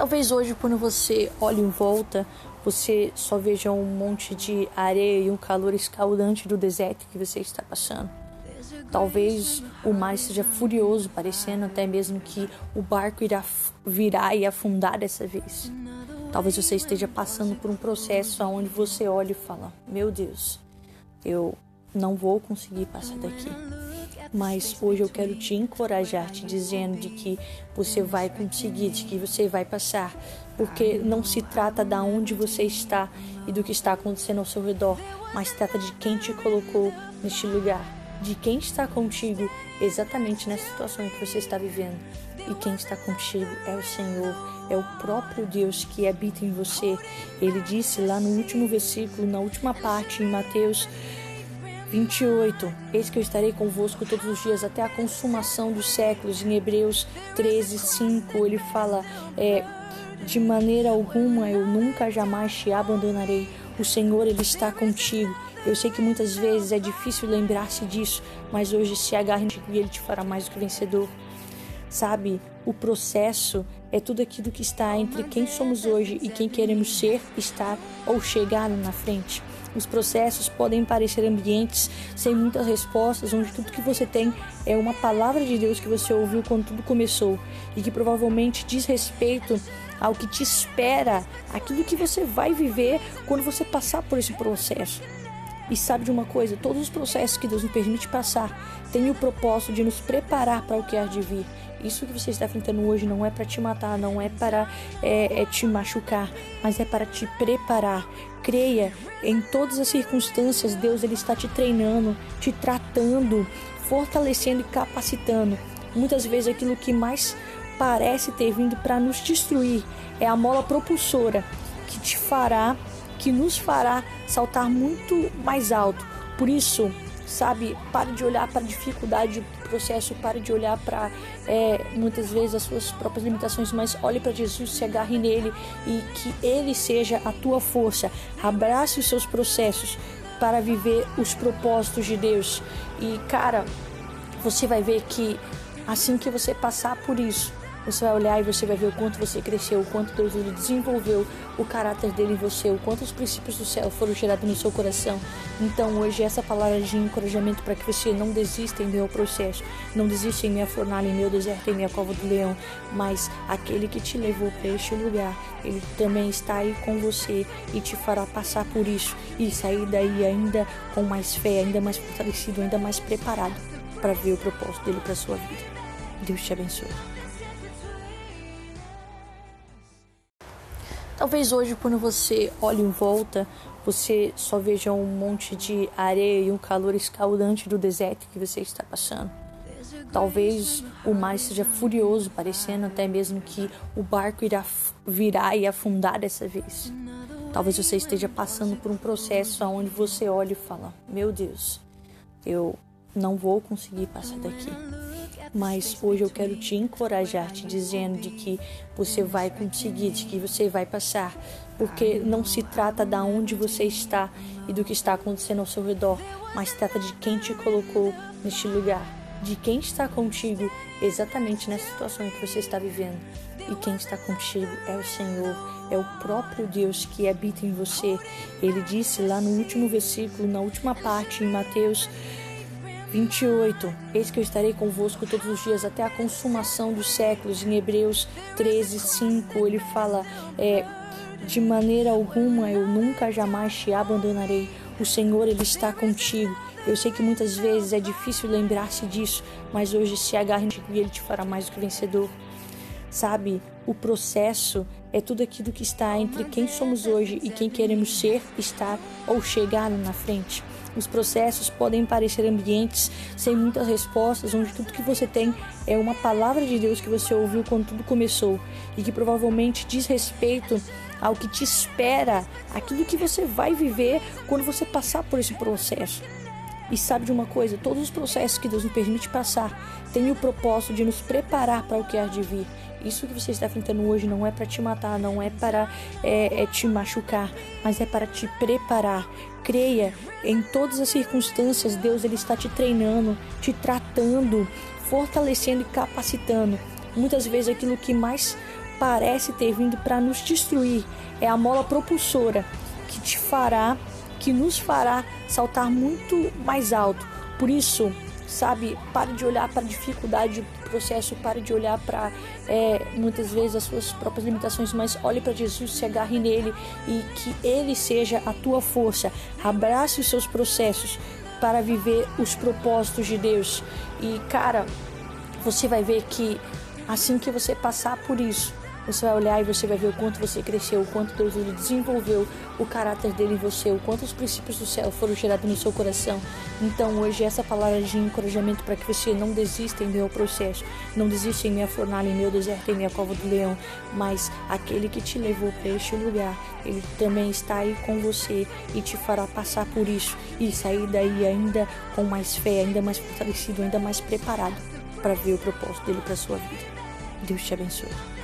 Talvez hoje, quando você olhe em volta, você só veja um monte de areia e um calor escaldante do deserto que você está passando. Talvez o mar esteja furioso, parecendo até mesmo que o barco irá virar e afundar dessa vez. Talvez você esteja passando por um processo onde você olha e fala: Meu Deus, eu não vou conseguir passar daqui mas hoje eu quero te encorajar, te dizendo de que você vai conseguir, de que você vai passar, porque não se trata da onde você está e do que está acontecendo ao seu redor, mas trata de quem te colocou neste lugar, de quem está contigo exatamente nessa situação que você está vivendo. E quem está contigo é o Senhor, é o próprio Deus que habita em você. Ele disse lá no último versículo, na última parte, em Mateus 28. Eis que eu estarei convosco todos os dias até a consumação dos séculos. Em Hebreus 13, 5, ele fala: é, De maneira alguma eu nunca jamais te abandonarei. O Senhor, Ele está contigo. Eu sei que muitas vezes é difícil lembrar-se disso, mas hoje se agarre e Ele te fará mais do que vencedor. Sabe, o processo é tudo aquilo que está entre quem somos hoje e quem queremos ser, estar ou chegar na frente. Os processos podem parecer ambientes sem muitas respostas, onde tudo que você tem é uma palavra de Deus que você ouviu quando tudo começou e que provavelmente diz respeito ao que te espera, aquilo que você vai viver quando você passar por esse processo. E sabe de uma coisa? Todos os processos que Deus nos permite passar têm o propósito de nos preparar para o que há de vir. Isso que você está enfrentando hoje não é para te matar, não é para é, é te machucar, mas é para te preparar. Creia, em todas as circunstâncias, Deus ele está te treinando, te tratando, fortalecendo e capacitando. Muitas vezes aquilo que mais parece ter vindo para nos destruir é a mola propulsora que te fará, que nos fará saltar muito mais alto. Por isso, sabe, pare de olhar para a dificuldade processo, pare de olhar para é, muitas vezes as suas próprias limitações, mas olhe para Jesus, se agarre nele e que ele seja a tua força. Abrace os seus processos para viver os propósitos de Deus. E cara, você vai ver que assim que você passar por isso, você vai olhar e você vai ver o quanto você cresceu, o quanto Deus ele desenvolveu o caráter dele em você, o quanto os princípios do céu foram gerados no seu coração. Então hoje essa palavra de encorajamento para que você não desista em meu processo, não desista em minha fornalha, em meu deserto, em minha cova do leão, mas aquele que te levou para este lugar, ele também está aí com você e te fará passar por isso e sair daí ainda com mais fé, ainda mais fortalecido, ainda mais preparado para ver o propósito dele para sua vida. Deus te abençoe. Talvez hoje, quando você olhe em volta, você só veja um monte de areia e um calor escaldante do deserto que você está passando. Talvez o mar esteja furioso, parecendo até mesmo que o barco irá virar e afundar dessa vez. Talvez você esteja passando por um processo onde você olha e fala: Meu Deus, eu não vou conseguir passar daqui mas hoje eu quero te encorajar, te dizendo de que você vai conseguir, de que você vai passar, porque não se trata da onde você está e do que está acontecendo ao seu redor, mas trata de quem te colocou neste lugar, de quem está contigo exatamente nessa situação que você está vivendo. E quem está contigo é o Senhor, é o próprio Deus que habita em você. Ele disse lá no último versículo, na última parte, em Mateus 28. Eis que eu estarei convosco todos os dias até a consumação dos séculos. Em Hebreus 13, 5, ele fala: é, De maneira alguma eu nunca jamais te abandonarei. O Senhor, Ele está contigo. Eu sei que muitas vezes é difícil lembrar-se disso, mas hoje se agarre e Ele te fará mais do que vencedor. Sabe, o processo é tudo aquilo que está entre quem somos hoje e quem queremos ser, estar ou chegar na frente. Os processos podem parecer ambientes sem muitas respostas, onde tudo que você tem é uma palavra de Deus que você ouviu quando tudo começou e que provavelmente diz respeito ao que te espera, aquilo que você vai viver quando você passar por esse processo. E sabe de uma coisa? Todos os processos que Deus nos permite passar têm o propósito de nos preparar para o que há de vir. Isso que você está enfrentando hoje não é para te matar, não é para é, é te machucar, mas é para te preparar. Creia, em todas as circunstâncias, Deus ele está te treinando, te tratando, fortalecendo e capacitando. Muitas vezes aquilo que mais parece ter vindo para nos destruir é a mola propulsora que te fará, que nos fará saltar muito mais alto. Por isso, sabe, pare de olhar para a dificuldade processo, pare de olhar para é, muitas vezes as suas próprias limitações, mas olhe para Jesus, se agarre nele e que ele seja a tua força. Abrace os seus processos para viver os propósitos de Deus. E cara, você vai ver que assim que você passar por isso, você vai olhar e você vai ver o quanto você cresceu, o quanto Deus ele desenvolveu o caráter dele em você, o quanto os princípios do céu foram gerados no seu coração. Então hoje essa palavra de encorajamento para que você não desista em meu processo, não desista em minha fornalha, em meu deserto, em minha cova do leão, mas aquele que te levou para este lugar, ele também está aí com você e te fará passar por isso e sair daí ainda com mais fé, ainda mais fortalecido, ainda mais preparado para ver o propósito dele para sua vida. Deus te abençoe.